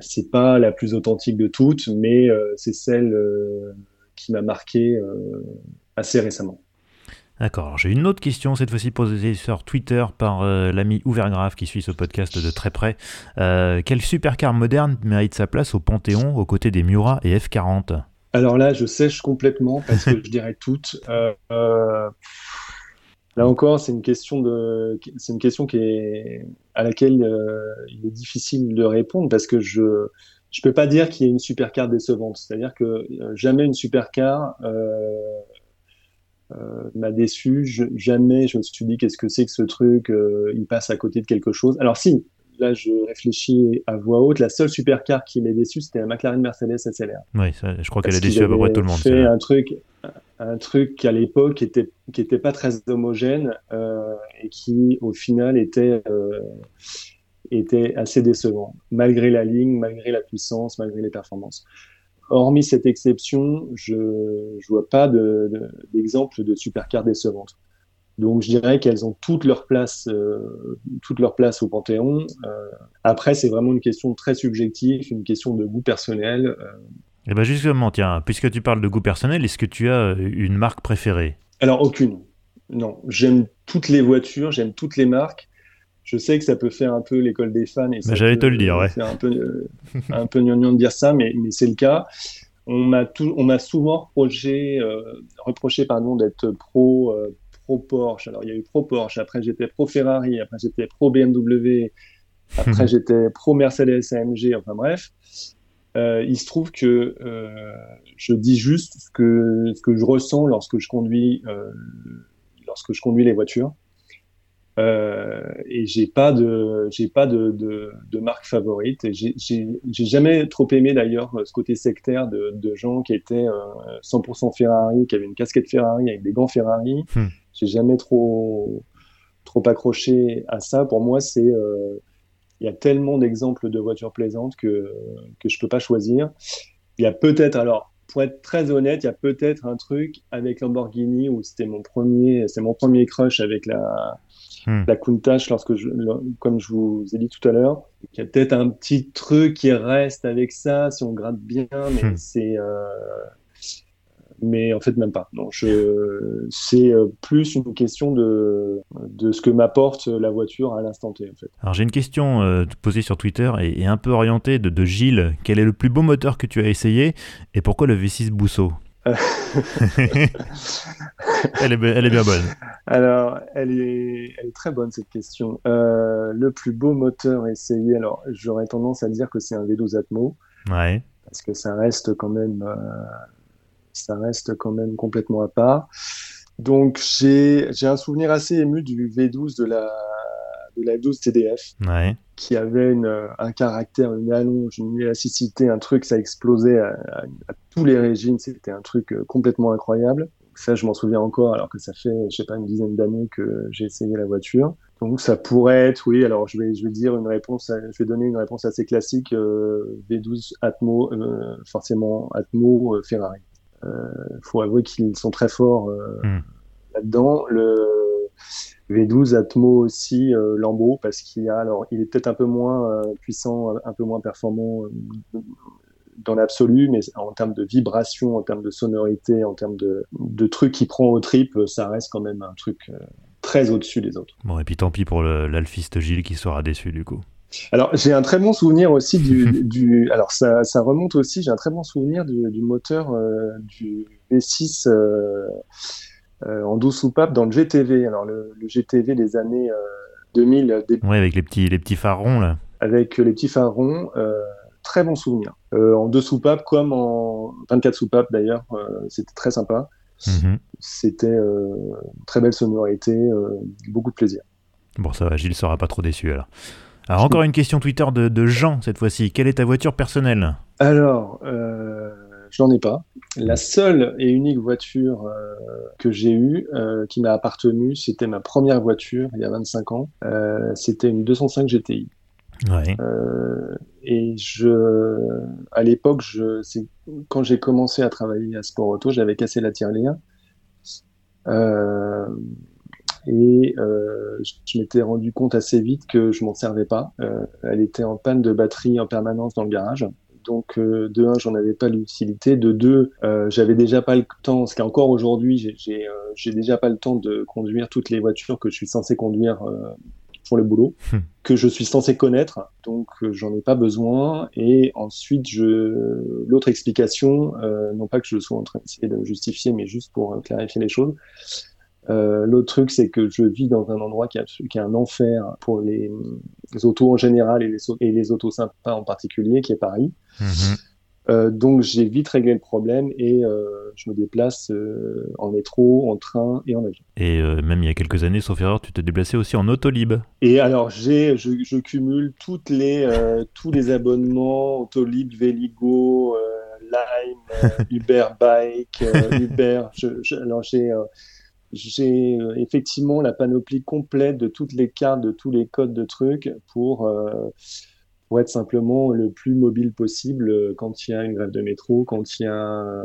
c'est pas la plus authentique de toutes, mais c'est celle qui m'a marqué assez récemment. D'accord. J'ai une autre question, cette fois-ci posée sur Twitter par euh, l'ami Ouvergrave qui suit ce podcast de très près. Euh, quel supercar moderne mérite sa place au Panthéon aux côtés des Miura et F40 Alors là, je sèche complètement parce que *laughs* je dirais toutes. Euh, là encore, c'est une question de, c'est une question qui est à laquelle il est difficile de répondre parce que je je peux pas dire qu'il y ait une supercar décevante. C'est-à-dire que jamais une supercar euh, m'a déçu. jamais je me suis dit qu'est-ce que c'est que ce truc, euh, il passe à côté de quelque chose. Alors si, là je réfléchis à voix haute, la seule supercar qui m'est déçu, c'était la McLaren Mercedes SLR. Oui, je crois qu'elle a déçu à peu près tout le monde. Fait un truc, un truc qui à l'époque était qui était pas très homogène euh, et qui au final était euh, était assez décevant, malgré la ligne, malgré la puissance, malgré les performances hormis cette exception, je ne vois pas d'exemple de, de, supercar décevante. Donc je dirais qu'elles ont toute leur place, euh, toute leur place au Panthéon. Euh, après, c'est vraiment une question très subjective, une question de goût personnel. Euh. Et eh ben justement, tiens, puisque tu parles de goût personnel, est-ce que tu as une marque préférée? Alors aucune. Non, j'aime toutes les voitures, j'aime toutes les marques je sais que ça peut faire un peu l'école des fans. Et J'allais te le dire, ouais. C'est un peu, euh, un peu gnangnan de dire ça, mais, mais c'est le cas. On m'a souvent reproché, euh, reproché pardon d'être pro euh, pro Porsche. Alors il y a eu pro Porsche, après j'étais pro Ferrari, après j'étais pro BMW, après *laughs* j'étais pro Mercedes AMG. Enfin bref, euh, il se trouve que euh, je dis juste ce que ce que je ressens lorsque je conduis lorsque je conduis les voitures. Euh, et j'ai pas de j'ai pas de, de, de, marque favorite. J'ai jamais trop aimé d'ailleurs ce côté sectaire de, de gens qui étaient 100% euh, Ferrari qui avaient une casquette Ferrari avec des gants Ferrari. Hmm. j'ai jamais trop trop accroché à ça. Pour moi c'est euh, il y a tellement d'exemples de voitures plaisantes que que je peux pas choisir. Il y a peut-être alors pour être très honnête, il y a peut-être un truc avec Lamborghini où c'était mon premier, c'est mon premier crush avec la, Hmm. la Countach, lorsque je, comme je vous ai dit tout à l'heure, il y a peut-être un petit truc qui reste avec ça si on gratte bien, mais hmm. c'est euh, mais en fait même pas. Non, je, c'est euh, plus une question de, de ce que m'apporte la voiture à l'instant T. En fait. Alors j'ai une question euh, posée sur Twitter et, un peu orientée de, de, Gilles. Quel est le plus beau moteur que tu as essayé et pourquoi le V6 Bousseau *laughs* elle, est, elle, est, bien bonne. Alors, elle est, elle est très bonne cette question. Euh, le plus beau moteur essayé, alors j'aurais tendance à dire que c'est un V12 Atmo. Ouais. Parce que ça reste quand même, euh, ça reste quand même complètement à part. Donc j'ai un souvenir assez ému du V12 de la de la 12 TDF, qui avait une, un caractère, une allonge, une élasticité, un truc, ça explosait à, à tous les régimes. C'était un truc euh, complètement incroyable. Ça, je m'en souviens encore, alors que ça fait, je sais pas, une dizaine d'années que j'ai essayé la voiture. Donc, ça pourrait être, oui. Alors, je vais, je vais dire une réponse, je vais donner une réponse assez classique. Euh, V12 Atmo, euh, forcément Atmo Ferrari. Il faut avouer qu'ils sont très forts hmm. là-dedans. Le V12 Atmo aussi Lambeau parce qu'il y a alors il est peut-être un peu moins puissant, un peu moins performant dans l'absolu, mais en termes de vibration, en termes de sonorité, en termes de, de trucs qui prend au triple, ça reste quand même un truc euh, très au-dessus des autres. Bon, et puis tant pis pour l'alphiste Gilles qui sera déçu du coup. Alors, j'ai un très bon souvenir aussi du. *laughs* du alors, ça, ça, remonte aussi, j'ai un très bon souvenir du, du moteur euh, du V6 euh, en 12 soupapes dans le GTV. Alors, le, le GTV des années 2000. Oui, avec les petits, les petits phares ronds, là. Avec les petits phares ronds très bon souvenir. Euh, en deux soupapes comme en 24 soupapes d'ailleurs, euh, c'était très sympa. Mhm. C'était euh, très belle sonorité, beaucoup de plaisir. Bon, ça va, Gilles sera pas trop déçu alors. Alors, encore une question Twitter de, Jean cette fois-ci. Quelle est ta voiture personnelle? Alors, je n'en ai pas. La seule et unique voiture que j'ai eue, qui m'a appartenu, c'était ma première voiture il y a 25 ans. c'était une 205 GTI. Ouais. Et je, à l'époque, je, c'est quand j'ai commencé à travailler à Sport Auto, j'avais cassé la tirelire. Euh, et euh, je m'étais rendu compte assez vite que je m'en servais pas. Euh, elle était en panne de batterie en permanence dans le garage. Donc de un, j'en avais pas l'utilité. De deux, j'avais déjà pas le temps. Ce qui encore aujourd'hui, j'ai déjà pas le temps de conduire toutes les voitures que je suis censé conduire pour le boulot, hmm. que je suis censé connaître, donc euh, j'en ai pas besoin. Et ensuite, je... l'autre explication, euh, non pas que je sois en train d'essayer de justifier, mais juste pour euh, clarifier les choses. L'autre truc, c'est que je vis dans un endroit qui, a, qui est un enfer pour les, autos en général et les, et les autos sympas en particulier, qui est Paris. Hmm. Euh, donc j'ai vite réglé le problème et euh, je me déplace euh, en métro, en train et en avion. Et même il y a quelques années, sauf erreur, tu t'es déplacé aussi en Autolib. Et alors j'ai, je, je, cumule toutes les, *laughs* tous les abonnements Autolib, Véligo, Lime, *laughs* Uber Bike, Uber. Je, alors j'ai j'ai effectivement la panoplie complète de toutes les cartes, de tous les codes de trucs pour pour être simplement le plus mobile possible euh, quand il y a une grève de métro, quand il y a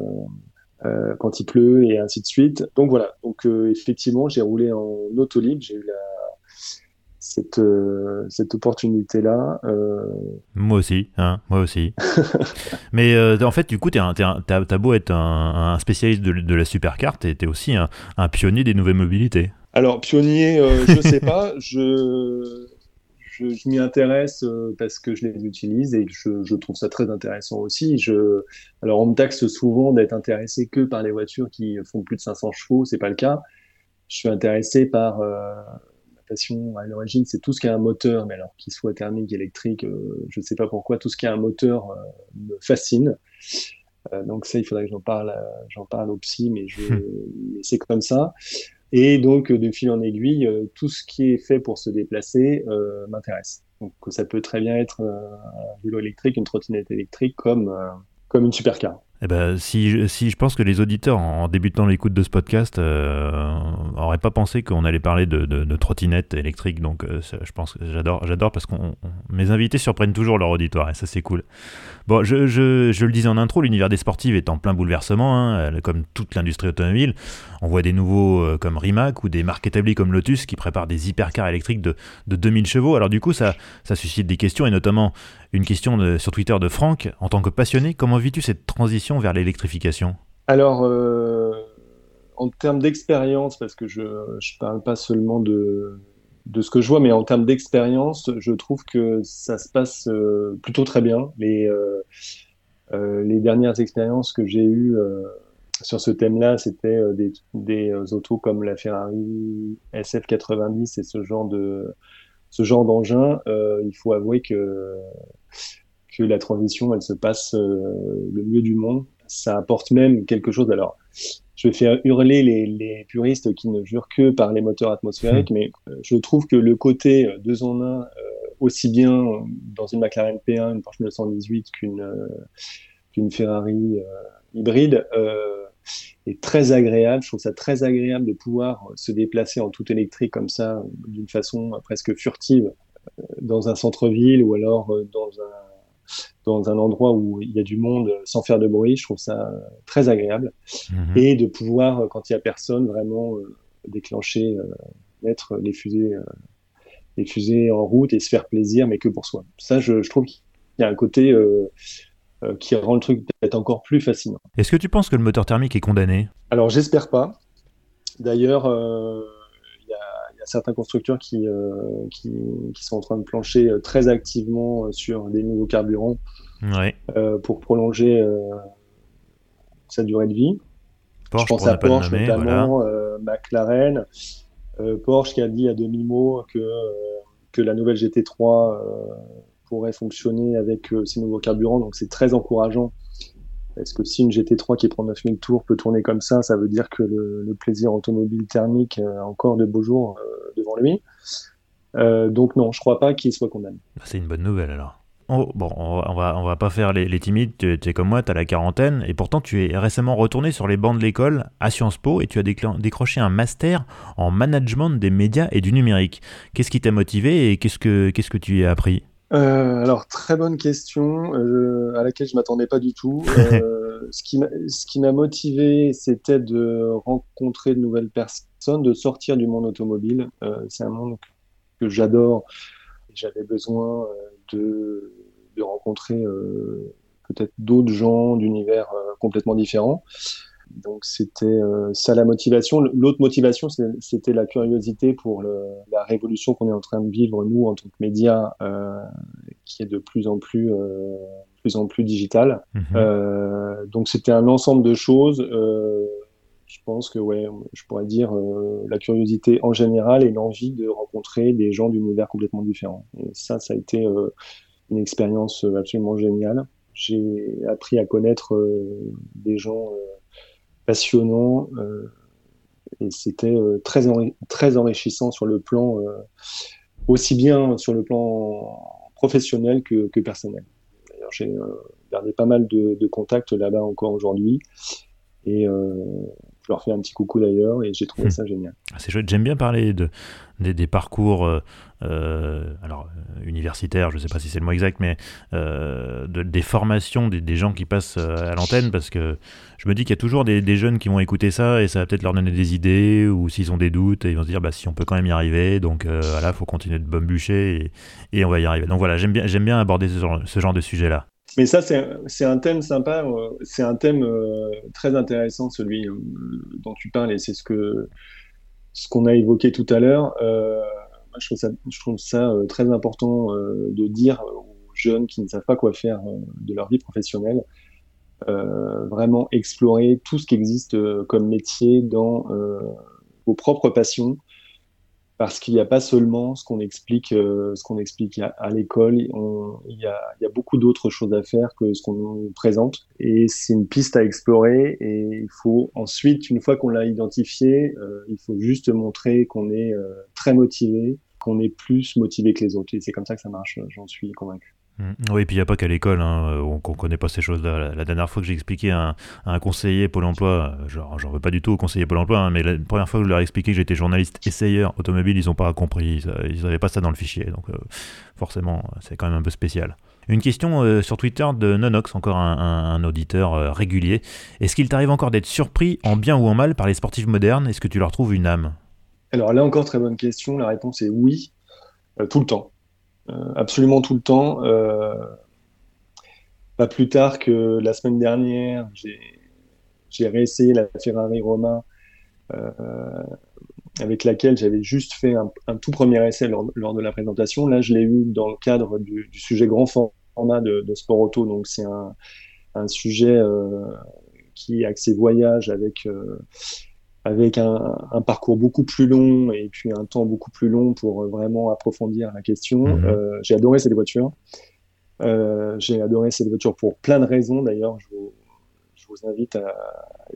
euh, quand il pleut et ainsi de suite. Donc voilà. Donc euh, effectivement, j'ai roulé en autolib. J'ai eu la, cette, euh, cette opportunité-là. Euh... Moi aussi, hein, moi aussi. *laughs* Mais euh, en fait, du coup, tu as, beau être un, un spécialiste de, de, la supercar, tu es, aussi un, un, pionnier des nouvelles mobilités. Alors, pionnier, je sais pas. Je je, m'y intéresse parce que je les utilise et je, je, trouve ça très intéressant aussi. Je, alors, on me taxe souvent d'être intéressé que par les voitures qui font plus de 500 chevaux. C'est pas le cas. Je suis intéressé par euh, à l'origine, c'est tout ce qui a un moteur, mais alors qu'il soit thermique, électrique, euh, je ne sais pas pourquoi, tout ce qui a un moteur me fascine. donc ça, il faudrait que j'en parle, j'en parle au psy, mais, hmm. mais c'est comme ça. Et donc, de fil en aiguille, euh, tout ce qui est fait pour se déplacer euh, m'intéresse. Donc, ça peut très bien être euh, un vélo électrique, une trottinette électrique, comme, comme une supercar. Eh ben, si, si je pense que les auditeurs, en débutant l'écoute de ce podcast, n'auraient pas pensé qu'on allait parler de, de, trottinettes électriques. Donc, je pense que j'adore, parce que mes invités surprennent toujours leur auditoire et ça, c'est cool. Bon, je, je, je, le disais en intro, l'univers des sportives est en plein bouleversement, hein, comme toute l'industrie automobile. On voit des nouveaux euh, comme Rimac ou des marques établies comme Lotus qui préparent des hypercars électriques de, de 2000 chevaux. Alors du coup, ça, ça suscite des questions et notamment une question sur Twitter de Franck. En tant que passionné, comment vis-tu cette transition vers l'électrification Alors, euh, en termes d'expérience, parce que je ne parle pas seulement de, ce que je vois, mais en termes d'expérience, je trouve que ça se passe euh, plutôt très bien. Les, euh, les dernières expériences que j'ai eues sur ce thème-là, c'était des, des autos comme la Ferrari SF90 et ce genre de ce genre d'engin. il faut avouer que que la transition, elle se passe le mieux du monde. Ça apporte même quelque chose. Alors, je vais faire hurler les, puristes qui ne jurent que par les moteurs atmosphériques, hmm. mais euh, je trouve que le côté euh, deux en un, euh, aussi bien dans une McLaren P1, une Porsche 918 qu'une qu'une Ferrari hybride, est très agréable. Je trouve ça très agréable de pouvoir se déplacer en tout électrique comme ça, d'une façon presque furtive, dans un centre-ville ou alors dans un dans un endroit où il y a du monde sans faire de bruit. Je trouve ça très agréable. Mhm. Et de pouvoir, quand il y a personne, vraiment euh, déclencher, euh, mettre les fusées, euh, les fusées en route et se faire plaisir, mais que pour soi. Ça, je, trouve qu'il y a un côté qui rend le truc peut-être encore plus fascinant. Est-ce que tu penses que le moteur thermique est condamné? Alors, j'espère pas. D'ailleurs, y a certains constructeurs qui, euh, qui, qui, sont en train de plancher euh, très activement euh, sur des nouveaux carburants pour prolonger sa durée de vie. Porsche, Je pense à Porsche notamment, McLaren, Porsche qui a dit à demi-mot que, que la nouvelle GT3 pourrait fonctionner avec ces nouveaux carburants, donc c'est très encourageant est-ce que si une GT3 qui prend 9000 tours peut tourner comme ça, ça veut dire que le, plaisir automobile thermique a encore de beaux jours euh, devant lui? Euh, Donc non, je crois pas qu'il soit condamné. Bah, c'est une bonne nouvelle alors. Oh, bon, on va, va pas faire les, timides, tu, es comme moi, tu as la quarantaine, et pourtant tu es récemment retourné sur les bancs de l'école à Sciences Po et tu as décroché un master en management des médias et du numérique. Qu'est-ce qui t'a motivé et qu'est-ce que, qu'est-ce que tu y as appris? Euh, alors, très bonne question euh, à laquelle je m'attendais pas du tout. *laughs* Euh, ce qui m'a motivé, c'était de rencontrer de nouvelles personnes, de sortir du monde automobile. Euh, c'est un monde que j'adore. J'avais besoin de, de rencontrer peut-être d'autres gens d'univers complètement différents. Donc c'était ça la motivation. L'autre motivation, c'était la curiosité pour le, la révolution qu'on est en train de vivre nous en tant que médias, qui est de plus en plus plus en plus digital. Mhm. Euh, donc c'était un ensemble de choses. Euh, je pense que ouais, je pourrais dire euh, la curiosité en général et l'envie de rencontrer des gens d'univers complètement différents. Et ça, ça a été une expérience absolument géniale. J'ai appris à connaître des gens passionnants et c'était très, très enrichissant sur le plan aussi bien sur le plan professionnel que, que personnel j'ai euh, gardé pas mal de, contacts là-bas encore aujourd'hui. Et euh, je leur fais un petit coucou d'ailleurs et j'ai trouvé hmm. ça génial. Ah, c'est chouette, j'aime bien parler de, des, parcours euh, alors, universitaires, je ne sais pas si c'est le mot exact, mais de, des formations des, gens qui passent à l'antenne parce que je me dis qu'il y a toujours des, jeunes qui vont écouter ça et ça va peut-être leur donner des idées ou s'ils ont des doutes et ils vont se dire bah, si on peut quand même y arriver, donc voilà, il faut continuer de bambucher et, et, on va y arriver. Donc voilà, j'aime bien, j'aime bien aborder ce genre, ce genre de sujet-là. Mais ça, c'est un thème sympa, euh, c'est un thème euh, très intéressant, celui euh, dont tu parles, et c'est ce que ce qu'on a évoqué tout à l'heure. je trouve ça, je trouve ça très important de dire aux jeunes qui ne savent pas quoi faire de leur vie professionnelle, vraiment explorer tout ce qui existe comme métier dans vos propres passions, parce qu'il n'y a pas seulement ce qu'on explique, euh, ce qu'on explique à, l'école. Il y a, beaucoup d'autres choses à faire que ce qu'on nous présente. Et c'est une piste à explorer. Et il faut ensuite, une fois qu'on l'a identifié, euh, il faut juste montrer qu'on est euh, très motivé, qu'on est plus motivé que les autres. Et c'est comme ça que ça marche. J'en suis convaincu. Mm. Oui, et puis il n'y a pas qu'à l'école hein, euh, qu'on ne connaît pas ces choses-là. La, dernière fois que j'ai expliqué à un, conseiller Pôle emploi, euh, genre, j'en veux pas du tout au conseiller Pôle emploi, hein, mais la première fois que je leur ai expliqué que j'étais journaliste essayeur automobile, ils n'ont pas compris. Ils n'avaient pas ça dans le fichier. Donc euh, forcément, c'est quand même un peu spécial. Une question sur Twitter de Nonox, encore un, auditeur régulier. Est-ce qu'il t'arrive encore d'être surpris, en bien ou en mal, par les sportifs modernes? Est-ce que tu leur trouves une âme? Alors là encore, très bonne question. La réponse est oui, tout le temps. Euh, absolument tout le temps. Euh, pas plus tard que la semaine dernière, j'ai réessayé la Ferrari Romain euh, avec laquelle j'avais juste fait un, tout premier essai lors, de la présentation. Là, je l'ai eu dans le cadre du, sujet grand format de, Sport Auto. Donc, c'est un, sujet qui est axé voyage avec avec un, un, parcours beaucoup plus long et puis un temps beaucoup plus long pour euh, vraiment approfondir la question. Mhm. Euh, j'ai adoré cette voiture. Euh, j'ai adoré cette voiture pour plein de raisons. D'ailleurs, je vous, je vous, invite à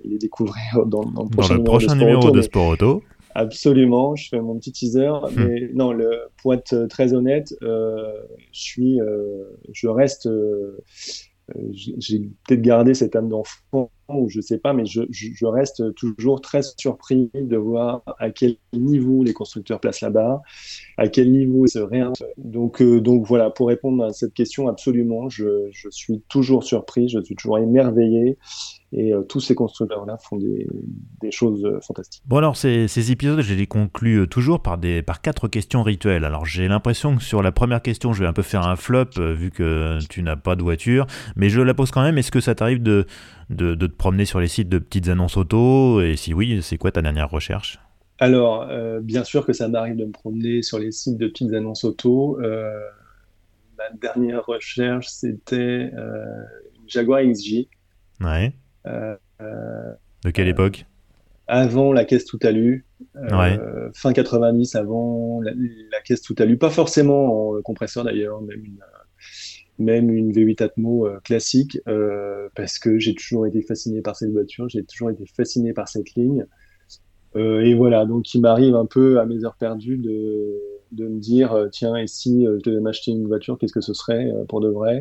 les découvrir *laughs* dans, dans le prochain, numéro, de, Sport Auto. Absolument, je fais mon petit teaser. Hmm. Mais non, le, pour être très honnête, euh, je suis, euh, je reste euh, j'ai peut-être gardé cette âme d'enfant ou je sais pas, mais je, reste toujours très surpris de voir à quel niveau les constructeurs placent la barre, à quel niveau ils se réinventent. Donc, euh, voilà, pour répondre à cette question, absolument, je, suis toujours surpris, je suis toujours émerveillé et euh, tous ces constructeurs-là font des, choses euh, fantastiques. Bon alors ces, épisodes, je les conclus toujours par quatre questions rituelles. Alors j'ai l'impression que sur la première question, je vais un peu faire un flop vu que tu n'as pas de voiture, mais je la pose quand même. Est-ce que ça t'arrive de, de, de, te promener sur les sites de petites annonces auto Et si oui, c'est quoi ta dernière recherche? Alors, bien sûr que ça m'arrive de me promener sur les sites de petites annonces auto. ma dernière recherche, c'était une Jaguar XJ. Ouais. Euh, de quelle époque? Avant la caisse tout à lu, euh, fin 90, avant la, caisse tout à lu, pas forcément en compresseur d'ailleurs, même une, même une V8 Atmo euh, classique, parce que j'ai toujours été fasciné par cette voiture, j'ai toujours été fasciné par cette ligne. et voilà, donc il m'arrive un peu à mes heures perdues de, de me dire, tiens, et si je devais m'acheter une voiture, qu'est-ce que ce serait pour de vrai?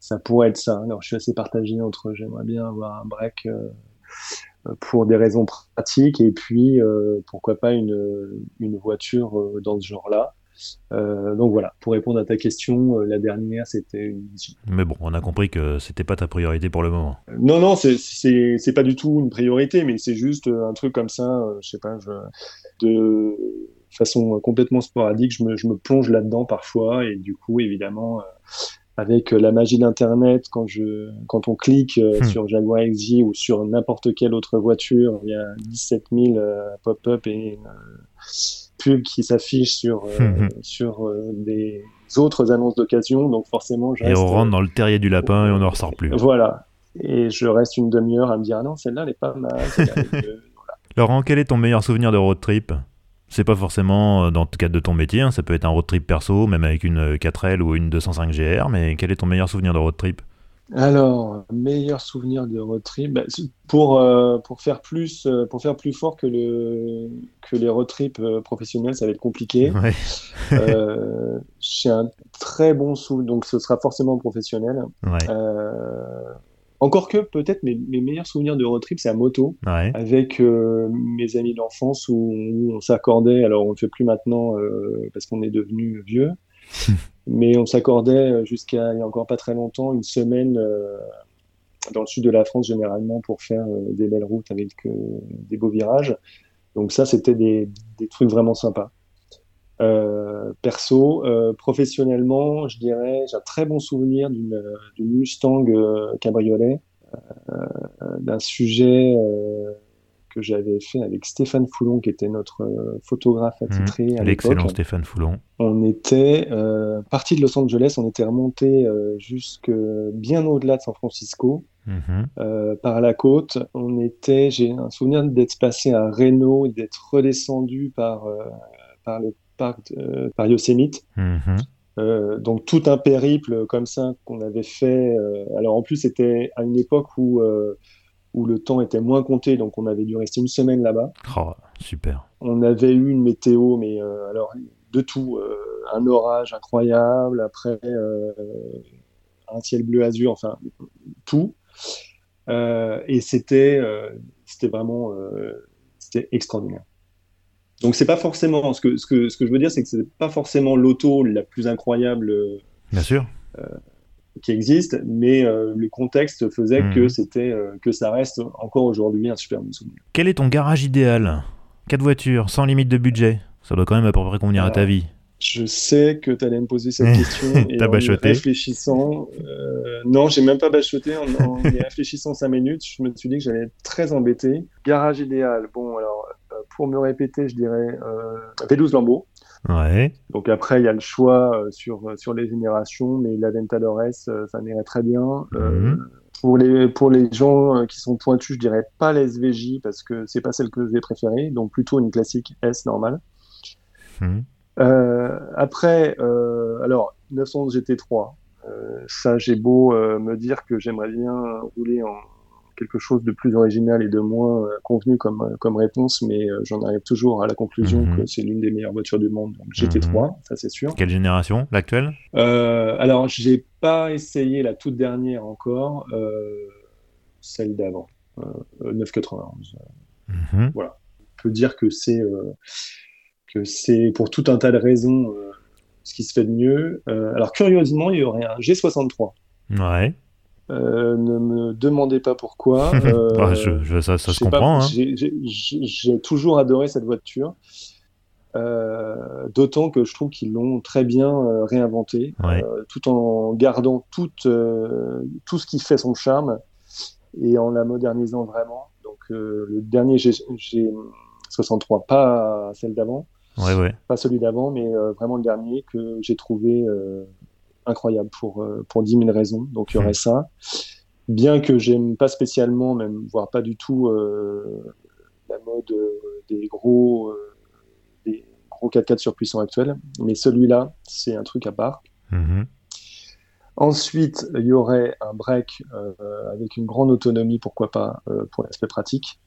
Ça pourrait être ça. Alors, je suis assez partagé entre j'aimerais bien avoir un break euh, pour des raisons pratiques et puis euh, pourquoi pas une, une voiture euh, dans ce genre-là. Donc voilà, pour répondre à ta question, la dernière c'était une Mais bon, on a compris que c'était pas ta priorité pour le moment. non, non, c'est pas du tout une priorité, mais c'est juste un truc comme ça, je sais pas, je, de façon complètement sporadique, je me, je me plonge là-dedans parfois et du coup, évidemment, avec la magie d'Internet, quand, je, quand on clique hmm. sur Jaguar XJ ou sur n'importe quelle autre voiture, il y a 17 000 pop-up et pubs qui s'affichent sur, hmm. sur des autres annonces d'occasion. Donc forcément, Et on rentre dans le terrier du lapin et on ne ressort plus. Voilà. Et je reste une demi-heure à me dire, ah non, celle-là, elle est pas mal. *laughs* Laurent, quel est ton meilleur souvenir de road trip? C'est pas forcément euh, dans le cadre de ton métier, hein, ça peut être un road trip perso, même avec une 4L euh, ou une 205 GR, mais quel est ton meilleur souvenir de road trip? Alors, meilleur souvenir de road trip, bah, pour, euh, pour, faire plus, pour faire plus fort que, le, que les road trips professionnels, ça va être compliqué. J'ai un très bon souvenir, donc ce sera forcément professionnel. Ouais. Encore que peut-être mes, meilleurs souvenirs de road trip, c'est à moto, avec euh, mes amis d'enfance où, on s'accordait, alors on ne le fait plus maintenant euh, parce qu'on est devenu vieux, *laughs* mais on s'accordait jusqu'à il n'y a encore pas très longtemps, une semaine euh, dans le sud de la France généralement pour faire des belles routes avec des beaux virages. Donc ça, c'était des, des, trucs vraiment sympas. Euh, perso, euh, professionnellement, je dirais, j'ai un très bon souvenir d'une Mustang euh, cabriolet, d'un sujet que j'avais fait avec Stéphane Foulon, qui était notre photographe attitré mmh, à L'excellent Stéphane Foulon. On était euh, parti de Los Angeles, on était remonté jusque bien au-delà de San Francisco, mmh. par la côte. On était, j'ai un souvenir d'être passé à Reno et d'être redescendu par par le parc euh, par Yosemite. Mhm. Euh, donc tout un périple comme ça qu'on avait fait. Euh, alors en plus c'était à une époque où où le temps était moins compté, donc on avait dû rester une semaine là-bas. Oh, super. On avait eu une météo, mais alors de tout, un orage incroyable, après un ciel bleu azur, enfin tout. et c'était c'était vraiment c'était extraordinaire. Donc c'est pas forcément ce que ce que ce que je veux dire, c'est que c'est pas forcément l'auto la plus incroyable. Euh, Bien sûr. Euh, qui existe, mais euh, le contexte faisait que mhm. c'était que ça reste encore aujourd'hui un super bon souvenir. Quel est ton garage idéal? Quatre voitures, sans limite de budget. Ça doit quand même à peu près convenir à ta vie. Je sais que tu allais me poser cette *laughs* question. T'as bachoté réfléchissant, euh, non, j'ai même pas bachoté. En, en y *laughs* réfléchissant cinq minutes, je me suis dit que j'allais être très embêté. Garage idéal. Bon, alors, euh, pour me répéter, je dirais euh, V12 Lambeau. Ouais. Donc après, il y a le choix euh, sur, sur les générations, mais la Ventador S, ça m'irait très bien. Mhm. pour, les, pour les gens qui sont pointus, je dirais pas la SVJ parce que c'est pas celle que j'ai préférée, donc plutôt une classique S normale. Mhm. Euh, après, euh, alors 911 GT3, euh, ça j'ai beau me dire que j'aimerais bien rouler en quelque chose de plus original et de moins convenu comme, comme réponse, mais j'en arrive toujours à la conclusion mhm. que c'est l'une des meilleures voitures du monde. Donc GT3, mhm. ça c'est sûr. Quelle génération? L'actuelle? Euh, Alors, j'ai pas essayé la toute dernière encore, celle d'avant, 991. Mhm. Voilà. On peut dire que c'est que c'est pour tout un tas de raisons euh, ce qui se fait de mieux. Euh, alors curieusement, il y aurait un G63. Ouais. Euh, ne me demandez pas pourquoi. *laughs* Bah, je, ça, se comprend. Hein. J'ai toujours adoré cette voiture. D'autant que je trouve qu'ils l'ont très bien réinventé, tout en gardant tout, tout ce qui fait son charme et en la modernisant vraiment. Donc le dernier G, G63, pas celle d'avant, pas celui d'avant, mais euh, vraiment le dernier que j'ai trouvé euh, incroyable pour, euh, pour 10 000 raisons. Donc il y aurait hmm. ça. Bien que j'aime pas spécialement, même voire pas du tout, la mode des gros, des gros 4x4 surpuissants actuels. Mais celui-là, c'est un truc à part. Mm-hmm. Ensuite, il y aurait un break avec une grande autonomie, pourquoi pas, pour l'aspect pratique.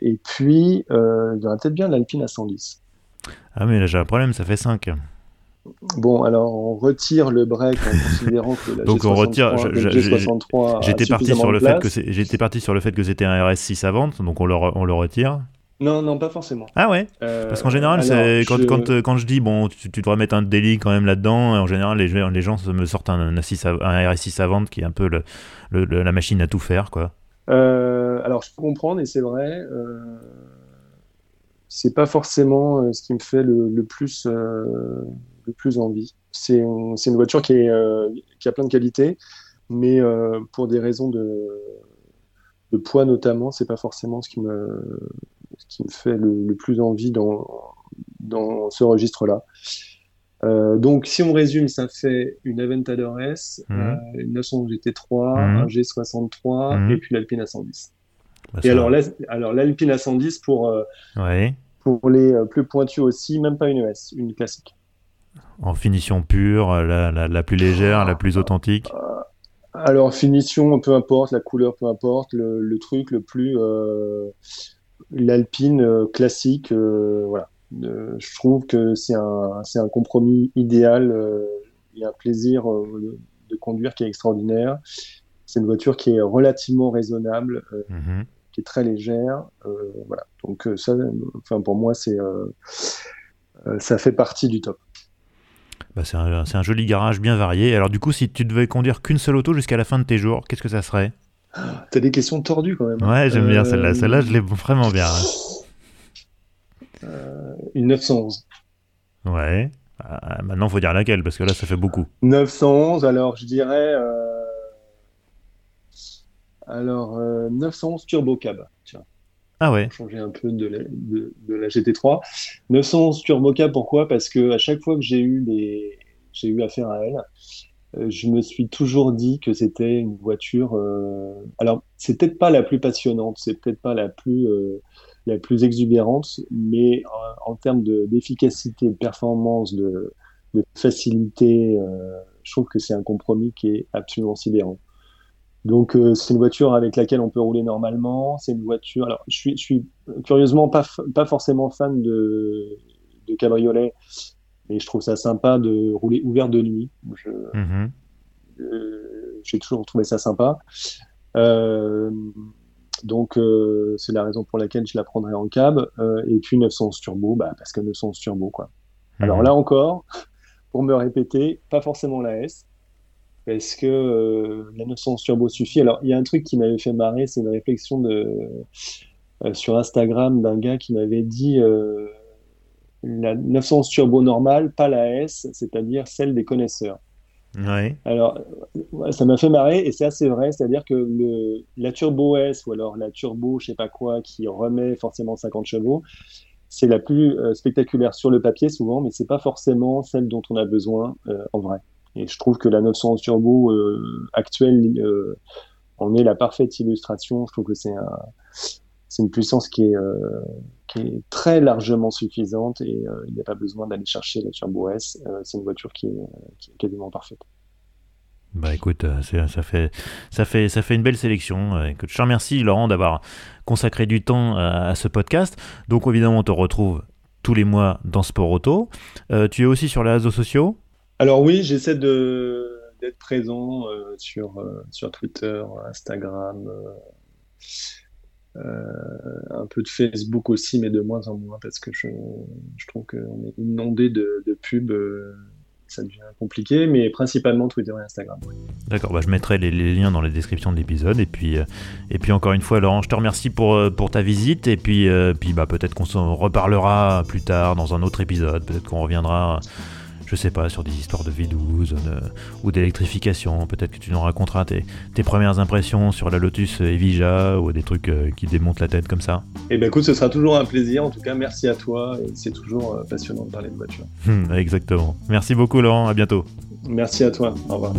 Et puis, il y aurait peut-être bien l'Alpine à 110. Ah mais là j'ai un problème, ça fait 5. Bon, alors on retire le break en considérant que la *laughs* Donc on retire. J'étais parti sur le fait que j'étais parti sur le fait que c'était un RS6 à vente, donc on le, on le retire. Non, non, pas forcément. Ah ouais euh, Parce qu'en général, c'est quand, je... Quand, quand, je dis, bon, tu, tu devrais mettre un délit quand même là-dedans, en général, les, les gens me sortent un, un, RS6 à vente qui est un peu le, la machine à tout faire, quoi. Euh, alors, je peux comprendre, et c'est vrai. Euh, c'est pas forcément ce qui me fait le, plus, euh, le plus envie. c'est une voiture qui, est, qui a plein de qualités, mais pour des raisons de, de poids notamment, c'est pas forcément ce qui me, ce qui me fait le, plus envie dans, dans ce registre-là. Euh, donc, si on résume, ça fait une Aventador S, mmh. euh, une 911 GT3, mmh. un G63 mmh. et puis l'Alpine A110. Bah, et alors, l'Alpine A110 pour, euh, pour les plus pointus aussi, même pas une ES, une classique. En finition pure, la, la, plus légère, la plus authentique Alors, finition, peu importe, la couleur, peu importe, le, le truc le plus. L'Alpine classique, voilà euh, je trouve que c'est un, un, compromis idéal. Euh, il y a un plaisir euh, de, conduire qui est extraordinaire. C'est une voiture qui est relativement raisonnable, mhm. qui est très légère. voilà. Donc ça, enfin pour moi, c'est ça fait partie du top. Bah c'est un, un, joli garage bien varié. Alors du coup, si tu devais conduire qu'une seule auto jusqu'à la fin de tes jours, qu'est-ce que ça serait? T'as des questions tordues quand même. Ouais, j'aime bien celle-là. Celle-là, je l'ai vraiment bien. Hein. Euh, une 911. Ouais. Ah, maintenant, il faut dire laquelle, parce que là, ça fait beaucoup. 911, alors je dirais. Euh... Alors, 911 euh, Turbo Cab. Tiens. Ah ouais. Changer un peu de la, de, la, GT3. 911 Turbo pourquoi? Parce que à chaque fois que j'ai eu, j'ai eu affaire à elle, euh, je me suis toujours dit que c'était une voiture. Alors, c'est peut-être pas la plus passionnante, c'est peut-être pas la plus la plus exubérante, mais en, termes d'efficacité, de, performance, de, facilité, euh, je trouve que c'est un compromis qui est absolument sidérant. Donc euh, c'est une voiture avec laquelle on peut rouler normalement. C'est une voiture. Alors je suis, je suis curieusement pas, pas forcément fan de, de cabriolet, mais je trouve ça sympa de rouler ouvert de nuit. Mm-hmm. Euh, j'ai toujours trouvé ça sympa. Euh, donc c'est la raison pour laquelle je la prendrai en cab. Et puis 911 turbo, bah, parce que 911 turbo quoi. Mhm. Alors là encore, pour me répéter, pas forcément la S, parce que euh, la 911 turbo suffit. Alors il y a un truc qui m'avait fait marrer, c'est une réflexion de sur Instagram d'un gars qui m'avait dit la 911 turbo normale, pas la S, c'est-à-dire celle des connaisseurs. Alors, ça m'a fait marrer et c'est assez vrai, c'est-à-dire que le, la Turbo S ou alors la Turbo, je sais pas quoi, qui remet forcément 50 chevaux, c'est la plus euh, spectaculaire sur le papier souvent, mais c'est pas forcément celle dont on a besoin euh, en vrai. Et je trouve que la 911 Turbo euh, actuelle en est la parfaite illustration. Je trouve que c'est un, c'est une puissance qui est, qui est très largement suffisante et il n'y a pas besoin d'aller chercher la Turbo S. c'est une voiture qui est, quasiment parfaite. Bah écoute, euh, ça fait, une belle sélection. Euh, je te remercie Laurent d'avoir consacré du temps à, ce podcast. Donc évidemment, on te retrouve tous les mois dans Sport Auto. Euh, tu es aussi sur les réseaux sociaux? Alors oui, j'essaie d'être présent sur, sur Twitter, Instagram, un peu de Facebook aussi, mais de moins en moins parce que je, trouve qu'on est inondé de, pubs ça devient compliqué, mais principalement Twitter et Instagram. D'accord, bah je mettrai les, liens dans la description de l'épisode. Et puis, euh, et puis encore une fois, Laurent, je te remercie pour, euh, pour ta visite. Et puis, euh, puis bah, peut-être qu'on reparlera plus tard dans un autre épisode. Peut-être qu'on reviendra je sais pas, sur des histoires de V12 ou d'électrification. Peut-être que tu nous raconteras tes, tes, premières impressions sur la Lotus Evija ou des trucs euh, qui démontent la tête comme ça. Eh ben écoute, ce sera toujours un plaisir. En tout cas, merci à toi. C'est toujours euh, passionnant de parler de voiture. Hum, exactement. Merci beaucoup, Laurent. À bientôt. Merci à toi. Au revoir.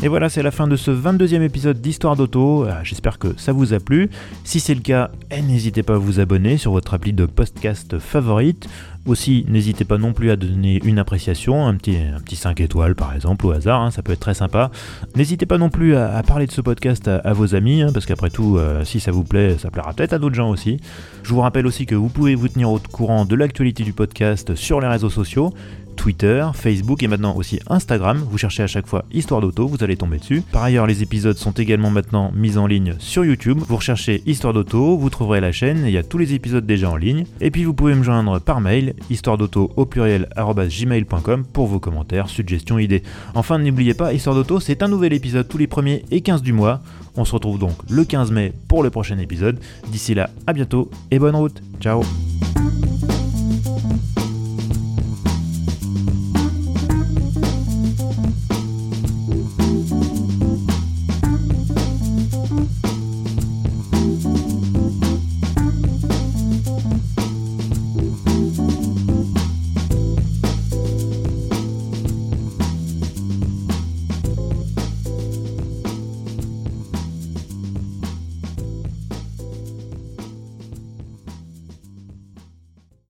Et voilà, c'est la fin de ce 22e épisode d'Histoire d'Auto. Euh, j'espère que ça vous a plu. Si c'est le cas, eh, n'hésitez pas à vous abonner sur votre appli de podcast favorite. Aussi, n'hésitez pas non plus à donner une appréciation, un petit, un petit 5 étoiles par exemple, au hasard, hein, ça peut être très sympa. N'hésitez pas non plus à, parler de ce podcast à, vos amis, hein, parce qu'après tout, euh, si ça vous plaît, ça plaira peut-être à d'autres gens aussi. Je vous rappelle aussi que vous pouvez vous tenir au courant de l'actualité du podcast sur les réseaux sociaux. Twitter, Facebook et maintenant aussi Instagram. Vous cherchez à chaque fois Histoire d'auto, vous allez tomber dessus. Par ailleurs, les épisodes sont également maintenant mis en ligne sur YouTube. Vous recherchez Histoire d'auto, vous trouverez la chaîne, il y a tous les épisodes déjà en ligne. Et puis vous pouvez me joindre par mail, histoire d'auto au pluriel gmail.com pour vos commentaires, suggestions, idées. Enfin, n'oubliez pas, Histoire d'auto, c'est un nouvel épisode tous les premiers et 15 du mois. On se retrouve donc le 15 mai pour le prochain épisode. D'ici là, à bientôt et bonne route. Ciao